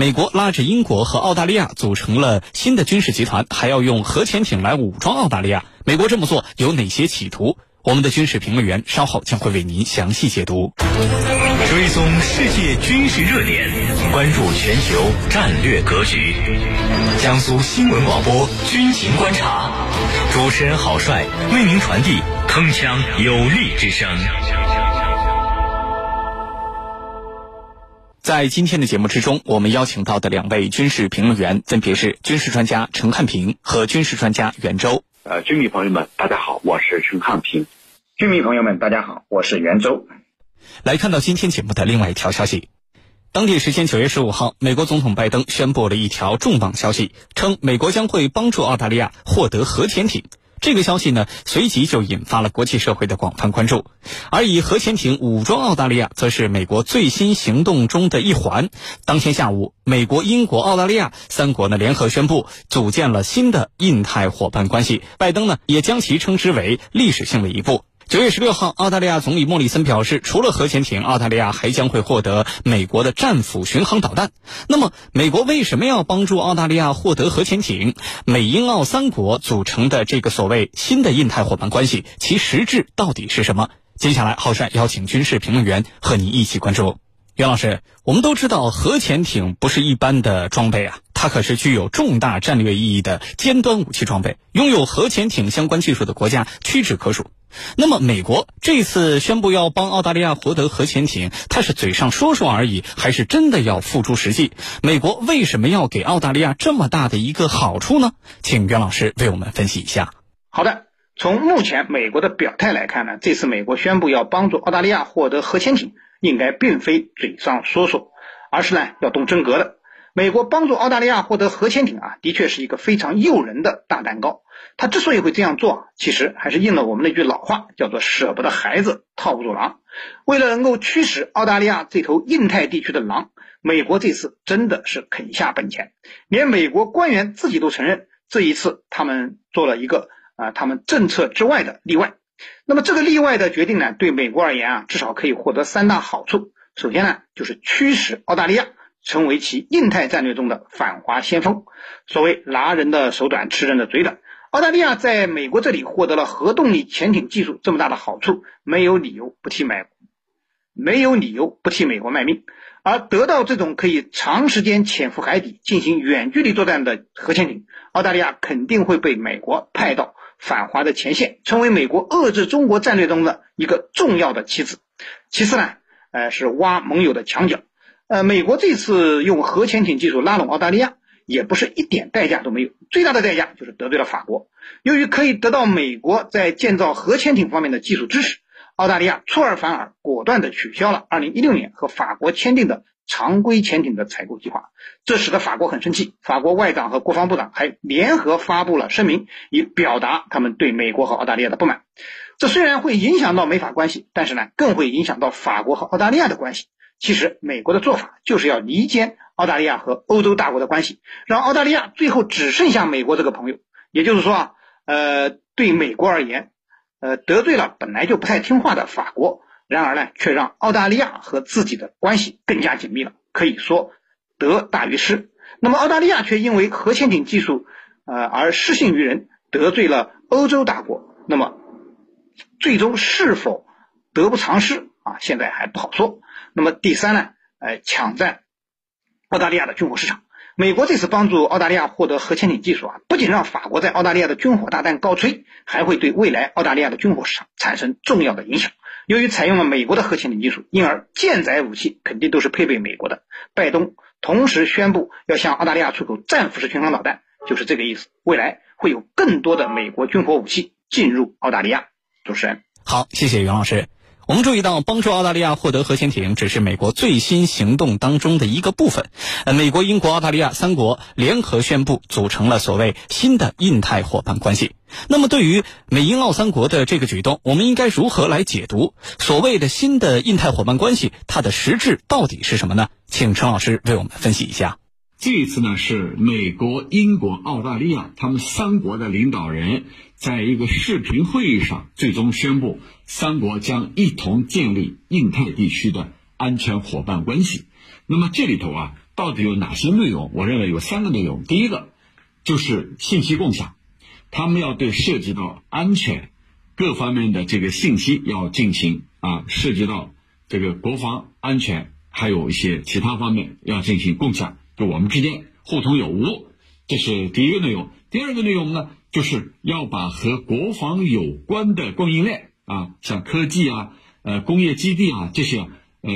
美国拉着英国和澳大利亚组成了新的军事集团，还要用核潜艇来武装澳大利亚。美国这么做有哪些企图？我们的军事评论员稍后将会为您详细解读。追踪世界军事热点，关注全球战略格局。江苏新闻广播军情观察，主持人郝帅为您传递铿锵有力之声。在今天的节目之中，我们邀请到的两位军事评论员分别是军事专家陈汉平和军事专家袁周。呃，军迷朋友们，大家好，我是陈汉平。军迷朋友们，大家好，我是袁周。来看到今天节目的另外一条消息，当地时间九月十五号，美国总统拜登宣布了一条重磅消息，称美国将会帮助澳大利亚获得核潜艇。这个消息呢，随即就引发了国际社会的广泛关注。而以核潜艇武装澳大利亚，则是美国最新行动中的一环。当天下午，美国、英国、澳大利亚三国呢联合宣布组建了新的印太伙伴关系。拜登呢也将其称之为历史性的一步。九月十六号，澳大利亚总理莫里森表示，除了核潜艇，澳大利亚还将会获得美国的战斧巡航导弹。那么，美国为什么要帮助澳大利亚获得核潜艇？美英澳三国组成的这个所谓新的印太伙伴关系，其实质到底是什么？接下来，浩帅邀请军事评论员和你一起关注。袁老师，我们都知道核潜艇不是一般的装备啊，它可是具有重大战略意义的尖端武器装备，拥有核潜艇相关技术的国家屈指可数。那么，美国这次宣布要帮澳大利亚获得核潜艇，它是嘴上说说而已，还是真的要付诸实际？美国为什么要给澳大利亚这么大的一个好处呢？请袁老师为我们分析一下。好的，从目前美国的表态来看呢，这次美国宣布要帮助澳大利亚获得核潜艇，应该并非嘴上说说，而是呢要动真格的。美国帮助澳大利亚获得核潜艇啊，的确是一个非常诱人的大蛋糕。他之所以会这样做，其实还是应了我们那句老话，叫做“舍不得孩子套不住狼”。为了能够驱使澳大利亚这头印太地区的狼，美国这次真的是肯下本钱。连美国官员自己都承认，这一次他们做了一个啊，他们政策之外的例外。那么这个例外的决定呢，对美国而言啊，至少可以获得三大好处。首先呢，就是驱使澳大利亚成为其印太战略中的反华先锋。所谓拿人的手短，吃人的嘴短。澳大利亚在美国这里获得了核动力潜艇技术这么大的好处，没有理由不替美，没有理由不替美国卖命。而得到这种可以长时间潜伏海底进行远距离作战的核潜艇，澳大利亚肯定会被美国派到反华的前线，成为美国遏制中国战略中的一个重要的棋子。其次呢，呃，是挖盟友的墙角。呃，美国这次用核潜艇技术拉拢澳大利亚。也不是一点代价都没有，最大的代价就是得罪了法国。由于可以得到美国在建造核潜艇方面的技术支持，澳大利亚出尔反尔，果断地取消了2016年和法国签订的常规潜艇的采购计划，这使得法国很生气。法国外长和国防部长还联合发布了声明，以表达他们对美国和澳大利亚的不满。这虽然会影响到美法关系，但是呢，更会影响到法国和澳大利亚的关系。其实，美国的做法就是要离间澳大利亚和欧洲大国的关系，让澳大利亚最后只剩下美国这个朋友。也就是说啊，呃，对美国而言，呃，得罪了本来就不太听话的法国，然而呢，却让澳大利亚和自己的关系更加紧密了。可以说得大于失。那么，澳大利亚却因为核潜艇技术，呃，而失信于人，得罪了欧洲大国。那么，最终是否得不偿失啊？现在还不好说。那么第三呢？呃，抢占澳大利亚的军火市场。美国这次帮助澳大利亚获得核潜艇技术啊，不仅让法国在澳大利亚的军火大弹高吹，还会对未来澳大利亚的军火市场产生重要的影响。由于采用了美国的核潜艇技术，因而舰载武器肯定都是配备美国的。拜登同时宣布要向澳大利亚出口战斧式巡航导弹，就是这个意思。未来会有更多的美国军火武器进入澳大利亚。主持人，好，谢谢袁老师。我们注意到，帮助澳大利亚获得核潜艇只是美国最新行动当中的一个部分。呃，美国、英国、澳大利亚三国联合宣布组成了所谓新的印太伙伴关系。那么，对于美英澳三国的这个举动，我们应该如何来解读所谓的新的印太伙伴关系？它的实质到底是什么呢？请陈老师为我们分析一下。这一次呢，是美国、英国、澳大利亚他们三国的领导人。在一个视频会议上，最终宣布三国将一同建立印太地区的安全伙伴关系。那么这里头啊，到底有哪些内容？我认为有三个内容。第一个就是信息共享，他们要对涉及到安全各方面的这个信息要进行啊，涉及到这个国防安全，还有一些其他方面要进行共享，就我们之间互通有无，这是第一个内容。第二个内容呢，就是要把和国防有关的供应链啊，像科技啊、呃工业基地啊这些。呃，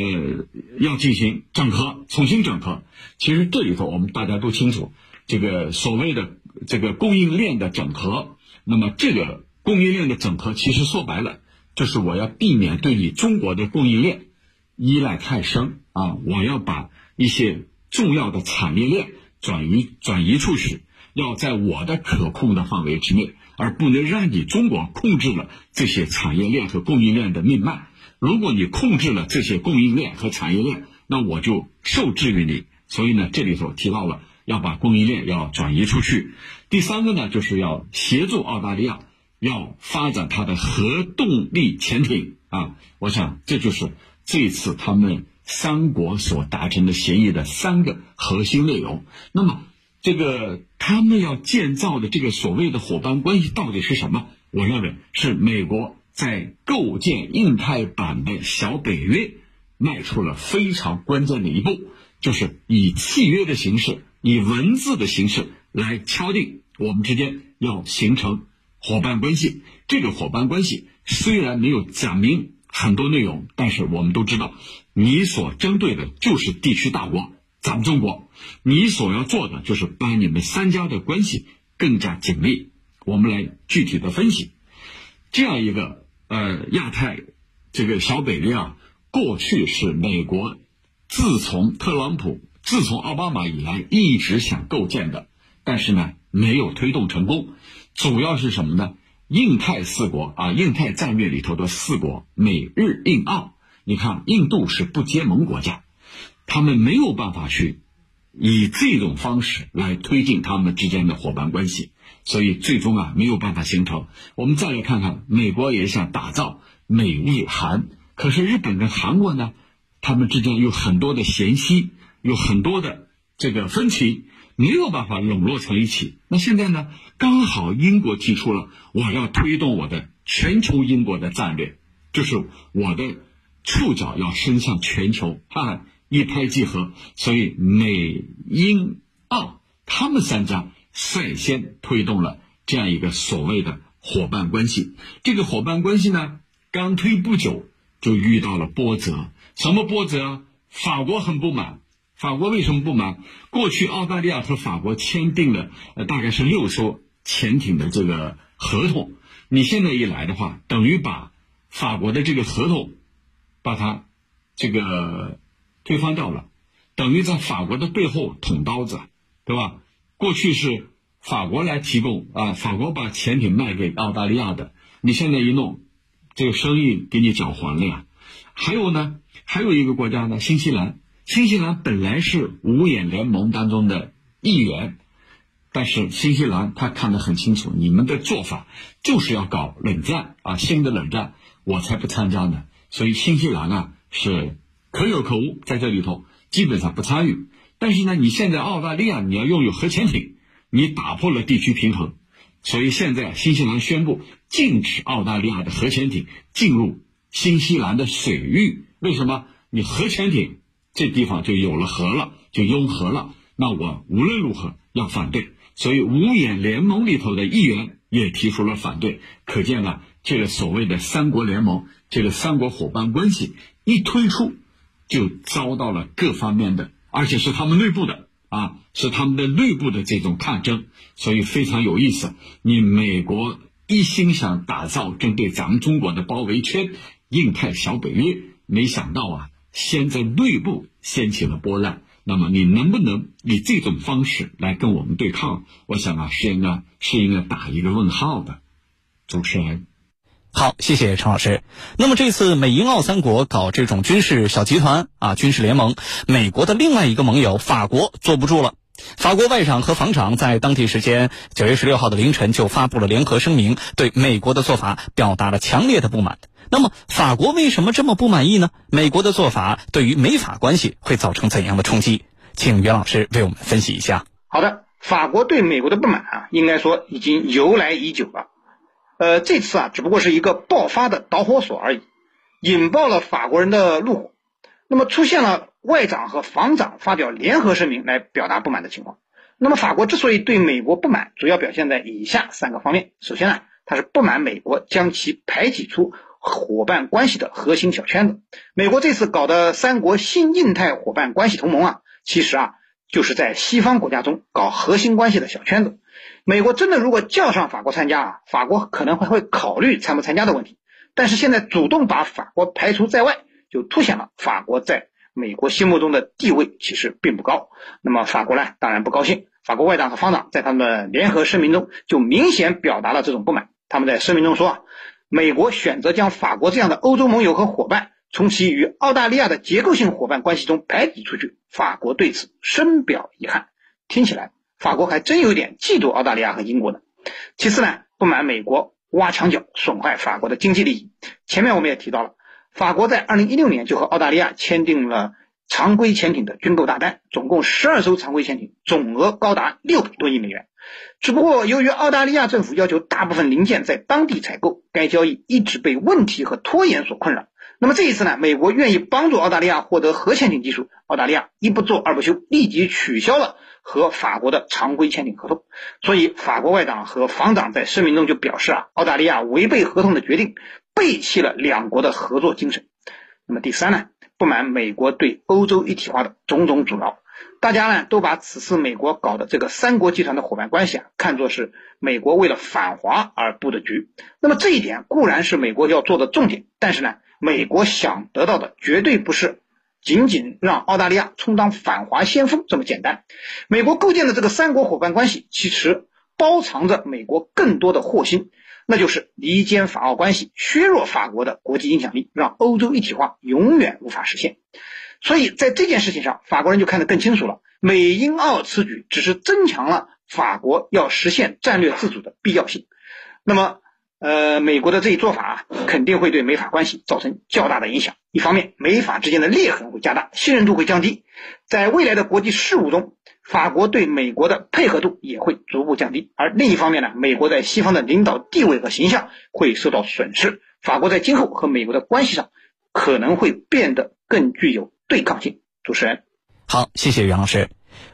要进行整合，重新整合。其实这里头我们大家都清楚，这个所谓的这个供应链的整合，那么这个供应链的整合，其实说白了，就是我要避免对你中国的供应链依赖太深啊，我要把一些重要的产业链转移转移出去，要在我的可控的范围之内，而不能让你中国控制了这些产业链和供应链的命脉。如果你控制了这些供应链和产业链，那我就受制于你。所以呢，这里头提到了要把供应链要转移出去。第三个呢，就是要协助澳大利亚要发展它的核动力潜艇啊。我想这就是这次他们三国所达成的协议的三个核心内容。那么，这个他们要建造的这个所谓的伙伴关系到底是什么？我认为是美国。在构建印太版的小北约，迈出了非常关键的一步，就是以契约的形式，以文字的形式来敲定我们之间要形成伙伴关系。这个伙伴关系虽然没有讲明很多内容，但是我们都知道，你所针对的就是地区大国，咱们中国，你所要做的就是把你们三家的关系更加紧密。我们来具体的分析这样一个。呃，亚太这个小北约啊，过去是美国自从特朗普、自从奥巴马以来一直想构建的，但是呢没有推动成功。主要是什么呢？印太四国啊，印太战略里头的四国美日印澳，你看印度是不结盟国家，他们没有办法去以这种方式来推进他们之间的伙伴关系。所以最终啊没有办法形成。我们再来看看，美国也想打造美日韩，可是日本跟韩国呢，他们之间有很多的嫌隙，有很多的这个分歧，没有办法笼络成一起。那现在呢，刚好英国提出了我要推动我的全球英国的战略，就是我的触角要伸向全球，哈哈，一拍即合。所以美英澳他们三家。率先推动了这样一个所谓的伙伴关系。这个伙伴关系呢，刚推不久就遇到了波折。什么波折？法国很不满。法国为什么不满？过去澳大利亚和法国签订了呃大概是六艘潜艇的这个合同。你现在一来的话，等于把法国的这个合同把它这个推翻掉了，等于在法国的背后捅刀子，对吧？过去是法国来提供啊，法国把潜艇卖给澳大利亚的。你现在一弄，这个生意给你搅黄了呀。还有呢，还有一个国家呢，新西兰。新西兰本来是五眼联盟当中的一员，但是新西兰他看得很清楚，你们的做法就是要搞冷战啊，新的冷战，我才不参加呢。所以新西兰啊是可有可无，在这里头基本上不参与。但是呢，你现在澳大利亚你要拥有核潜艇，你打破了地区平衡，所以现在新西兰宣布禁止澳大利亚的核潜艇进入新西兰的水域。为什么？你核潜艇这地方就有了核了，就拥核了。那我无论如何要反对。所以五眼联盟里头的议员也提出了反对。可见啊，这个所谓的三国联盟，这个三国伙伴关系一推出，就遭到了各方面的。而且是他们内部的啊，是他们的内部的这种抗争，所以非常有意思。你美国一心想打造针对咱们中国的包围圈，印太小北约，没想到啊，先在内部掀起了波澜。那么你能不能以这种方式来跟我们对抗？我想啊，是应该是应该打一个问号的。主持人。好，谢谢陈老师。那么这次美英澳三国搞这种军事小集团啊，军事联盟，美国的另外一个盟友法国坐不住了。法国外长和防长在当地时间九月十六号的凌晨就发布了联合声明，对美国的做法表达了强烈的不满。那么法国为什么这么不满意呢？美国的做法对于美法关系会造成怎样的冲击？请袁老师为我们分析一下。好的，法国对美国的不满啊，应该说已经由来已久了。呃，这次啊，只不过是一个爆发的导火索而已，引爆了法国人的怒火。那么出现了外长和防长发表联合声明来表达不满的情况。那么法国之所以对美国不满，主要表现在以下三个方面。首先呢，他是不满美国将其排挤出伙伴关系的核心小圈子。美国这次搞的三国新印太伙伴关系同盟啊，其实啊就是在西方国家中搞核心关系的小圈子。美国真的如果叫上法国参加啊，法国可能还会考虑参不参加的问题。但是现在主动把法国排除在外，就凸显了法国在美国心目中的地位其实并不高。那么法国呢，当然不高兴。法国外长和方长在他们的联合声明中就明显表达了这种不满。他们在声明中说啊，美国选择将法国这样的欧洲盟友和伙伴从其与澳大利亚的结构性伙伴关系中排挤出去，法国对此深表遗憾。听起来。法国还真有点嫉妒澳大利亚和英国呢。其次呢，不满美国挖墙脚，损害法国的经济利益。前面我们也提到了，法国在二零一六年就和澳大利亚签订了常规潜艇的军购大单，总共十二艘常规潜艇，总额高达六百多亿美元。只不过由于澳大利亚政府要求大部分零件在当地采购，该交易一直被问题和拖延所困扰。那么这一次呢，美国愿意帮助澳大利亚获得核潜艇技术，澳大利亚一不做二不休，立即取消了。和法国的常规潜艇合同，所以法国外长和防长在声明中就表示啊，澳大利亚违背合同的决定，背弃了两国的合作精神。那么第三呢，不满美国对欧洲一体化的种种阻挠，大家呢都把此次美国搞的这个三国集团的伙伴关系啊，看作是美国为了反华而布的局。那么这一点固然是美国要做的重点，但是呢，美国想得到的绝对不是。仅仅让澳大利亚充当反华先锋这么简单，美国构建的这个三国伙伴关系，其实包藏着美国更多的祸心，那就是离间法澳关系，削弱法国的国际影响力，让欧洲一体化永远无法实现。所以在这件事情上，法国人就看得更清楚了，美英澳此举只是增强了法国要实现战略自主的必要性。那么。呃，美国的这一做法肯定会对美法关系造成较大的影响。一方面，美法之间的裂痕会加大，信任度会降低，在未来的国际事务中，法国对美国的配合度也会逐步降低。而另一方面呢，美国在西方的领导地位和形象会受到损失，法国在今后和美国的关系上可能会变得更具有对抗性。主持人，好，谢谢袁老师。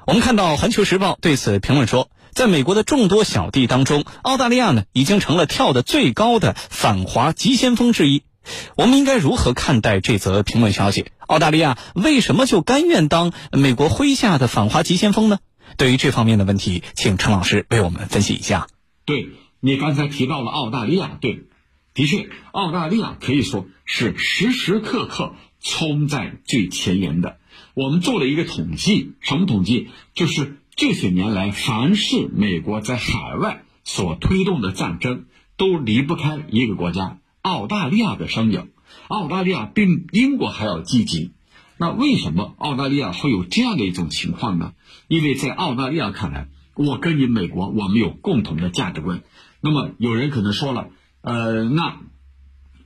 我们看到《环球时报》对此评论说。在美国的众多小弟当中，澳大利亚呢已经成了跳得最高的反华急先锋之一。我们应该如何看待这则评论消息？澳大利亚为什么就甘愿当美国麾下的反华急先锋呢？对于这方面的问题，请陈老师为我们分析一下。对你刚才提到了澳大利亚，对，的确，澳大利亚可以说是时时刻刻冲在最前沿的。我们做了一个统计，什么统计？就是。这些年来，凡是美国在海外所推动的战争，都离不开一个国家——澳大利亚的身影。澳大利亚比英国还要积极。那为什么澳大利亚会有这样的一种情况呢？因为在澳大利亚看来，我跟你美国，我们有共同的价值观。那么有人可能说了，呃，那。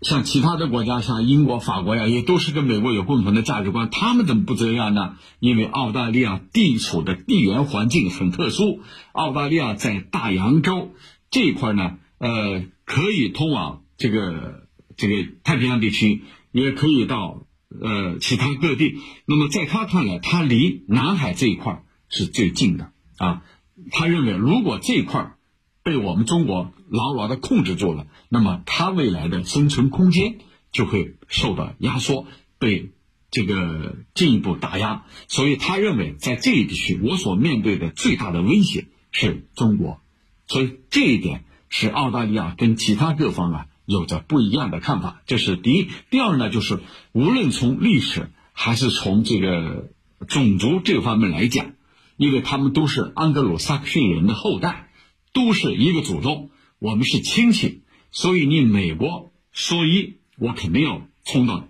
像其他的国家，像英国、法国呀，也都是跟美国有共同的价值观。他们怎么不这样呢？因为澳大利亚地处的地缘环境很特殊，澳大利亚在大洋洲这一块呢，呃，可以通往这个这个太平洋地区，也可以到呃其他各地。那么在他看来，他离南海这一块是最近的啊。他认为，如果这一块被我们中国牢牢的控制住了，那么它未来的生存空间就会受到压缩，被这个进一步打压。所以他认为，在这一地区，我所面对的最大的威胁是中国。所以这一点是澳大利亚跟其他各方啊有着不一样的看法。这是第一。第二呢，就是无论从历史还是从这个种族这方面来讲，因为他们都是安格鲁萨克逊人的后代。都是一个祖宗，我们是亲戚，所以你美国说一，我肯定要冲到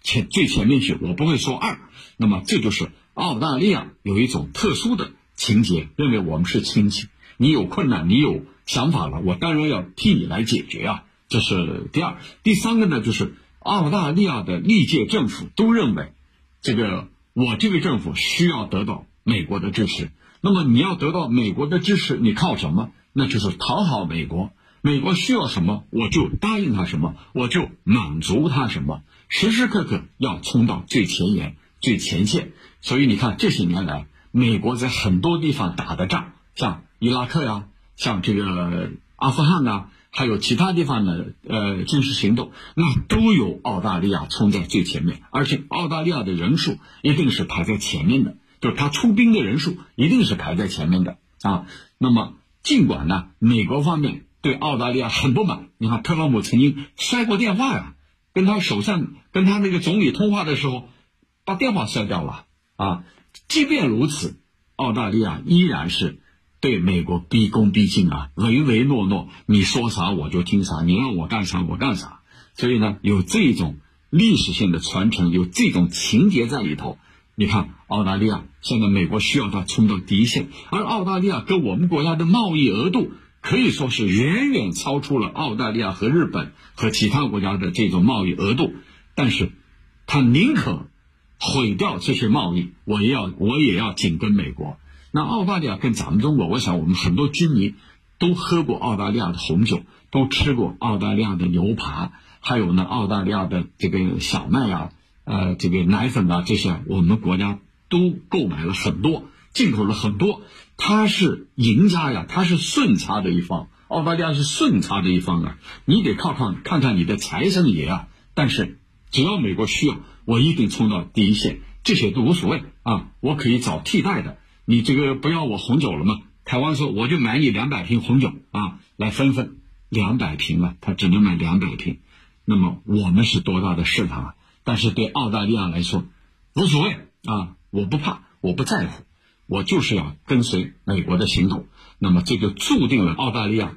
前最前面去，我不会说二。那么这就是澳大利亚有一种特殊的情节，认为我们是亲戚，你有困难，你有想法了，我当然要替你来解决啊。这是第二，第三个呢，就是澳大利亚的历届政府都认为，这个我这个政府需要得到美国的支持。那么你要得到美国的支持，你靠什么？那就是讨好美国。美国需要什么，我就答应他什么，我就满足他什么，时时刻刻要冲到最前沿、最前线。所以你看，这些年来，美国在很多地方打的仗，像伊拉克呀，像这个阿富汗呐，还有其他地方的呃军事行动，那都有澳大利亚冲在最前面，而且澳大利亚的人数一定是排在前面的，就是他出兵的人数一定是排在前面的啊。那么，尽管呢，美国方面。对澳大利亚很不满，你看特朗普曾经摔过电话呀，跟他首相、跟他那个总理通话的时候，把电话摔掉了啊。即便如此，澳大利亚依然是对美国毕恭毕敬啊，唯唯诺诺，你说啥我就听啥，你让我干啥我干啥。所以呢，有这种历史性的传承，有这种情节在里头。你看，澳大利亚现在美国需要它冲到第一线，而澳大利亚跟我们国家的贸易额度。可以说是远远超出了澳大利亚和日本和其他国家的这种贸易额度，但是，他宁可毁掉这些贸易，我也要我也要紧跟美国。那澳大利亚跟咱们中国，我想我们很多居民都喝过澳大利亚的红酒，都吃过澳大利亚的牛扒，还有呢澳大利亚的这个小麦啊，呃，这个奶粉啊这些，我们国家都购买了很多。进口了很多，它是赢家呀，它是顺差的一方。澳大利亚是顺差的一方啊，你得靠看看看你的财神爷啊。但是只要美国需要，我一定冲到第一线，这些都无所谓啊，我可以找替代的。你这个不要我红酒了吗？台湾说我就买你两百瓶红酒啊，来分分两百瓶啊，他只能买两百瓶。那么我们是多大的市场啊？但是对澳大利亚来说无所谓啊，我不怕，我不在乎。我就是要跟随美国的行动，那么这就注定了澳大利亚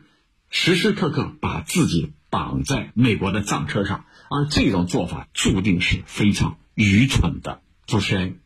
时时刻刻把自己绑在美国的战车上，而这种做法注定是非常愚蠢的。主持人。